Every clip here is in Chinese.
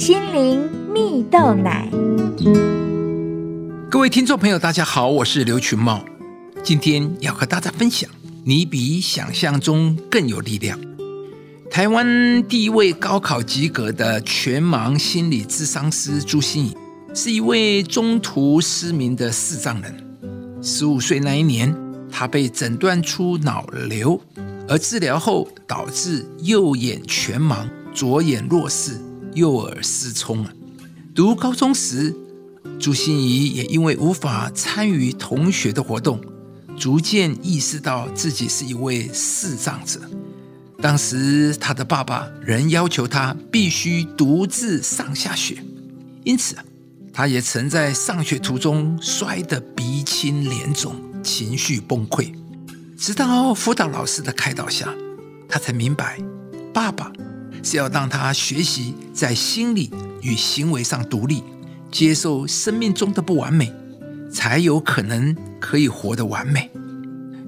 心灵蜜豆奶。各位听众朋友，大家好，我是刘群茂，今天要和大家分享：你比想象中更有力量。台湾第一位高考及格的全盲心理咨商师朱心怡，是一位中途失明的视障人。十五岁那一年，他被诊断出脑瘤，而治疗后导致右眼全盲、左眼弱视、右耳失聪啊。读高中时，朱心怡也因为无法参与同学的活动，逐渐意识到自己是一位视障者。当时他的爸爸仍要求他必须独自上下学，因此他也曾在上学途中摔得鼻青脸肿，情绪崩溃。直到辅导老师的开导下，他才明白，爸爸是要让他学习在心理与行为上独立，接受生命中的不完美，才有可能可以活得完美。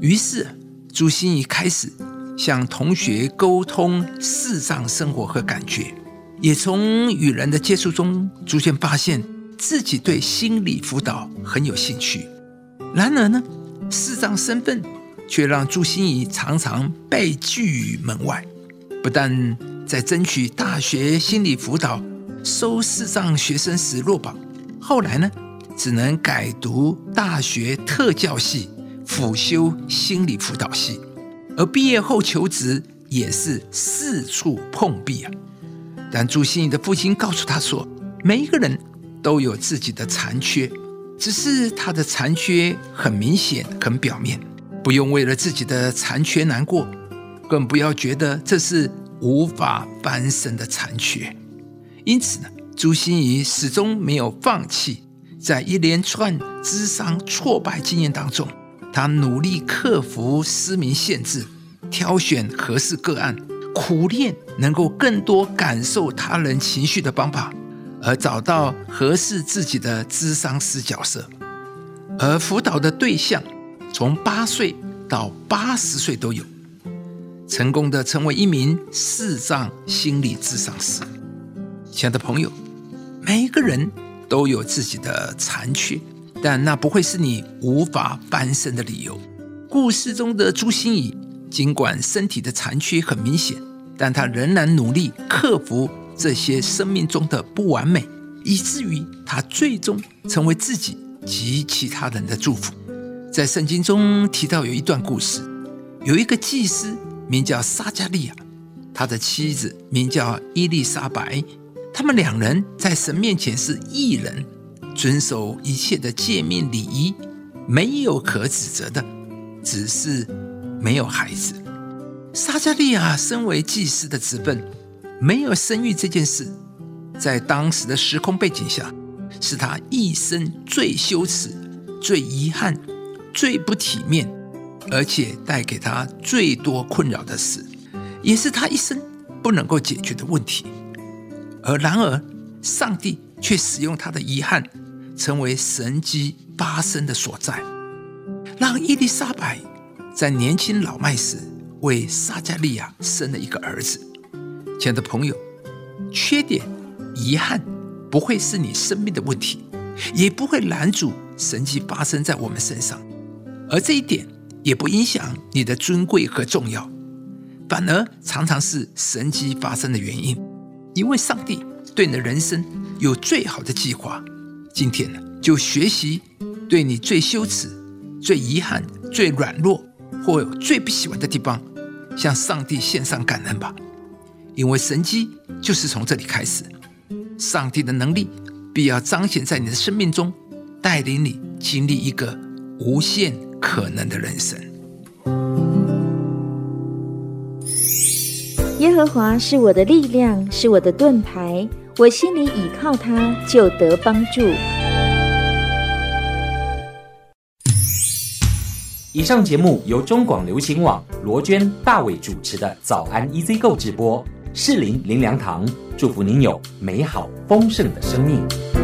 于是朱心怡开始。向同学沟通视障生活和感觉，也从与人的接触中逐渐发现自己对心理辅导很有兴趣。然而呢，视障身份却让朱心怡常常被拒于门外。不但在争取大学心理辅导收视障学生时落榜，后来呢，只能改读大学特教系辅修心理辅导系。而毕业后求职也是四处碰壁啊！但朱心怡的父亲告诉他说：“每一个人都有自己的残缺，只是他的残缺很明显、很表面，不用为了自己的残缺难过，更不要觉得这是无法翻身的残缺。”因此呢，朱心怡始终没有放弃，在一连串智商挫败经验当中。他努力克服失明限制，挑选合适个案，苦练能够更多感受他人情绪的方法，而找到合适自己的智商师角色。而辅导的对象从八岁到八十岁都有，成功的成为一名视障心理智商师。亲爱的朋友，每一个人都有自己的残缺。但那不会是你无法翻身的理由。故事中的朱心怡，尽管身体的残缺很明显，但她仍然努力克服这些生命中的不完美，以至于她最终成为自己及其他人的祝福。在圣经中提到有一段故事，有一个祭司名叫撒加利亚，他的妻子名叫伊丽莎白，他们两人在神面前是异人。遵守一切的诫命礼仪，没有可指责的，只是没有孩子。撒加利亚身为祭司的职分，没有生育这件事，在当时的时空背景下，是他一生最羞耻、最遗憾、最不体面，而且带给他最多困扰的事，也是他一生不能够解决的问题。而然而，上帝却使用他的遗憾。成为神迹发生的所在，让伊丽莎白在年轻老迈时为撒加利亚生了一个儿子。亲爱的朋友，缺点、遗憾不会是你生命的问题，也不会拦阻神迹发生在我们身上，而这一点也不影响你的尊贵和重要，反而常常是神迹发生的原因，因为上帝对你的人生有最好的计划。今天呢，就学习对你最羞耻、最遗憾、最软弱或最不喜欢的地方，向上帝献上感恩吧。因为神迹就是从这里开始，上帝的能力必要彰显在你的生命中，带领你经历一个无限可能的人生。耶和华是我的力量，是我的盾牌。我心里倚靠他，就得帮助。以上节目由中广流行网罗娟、大伟主持的《早安 EZ 购》直播，适林林良堂祝福您有美好丰盛的生命。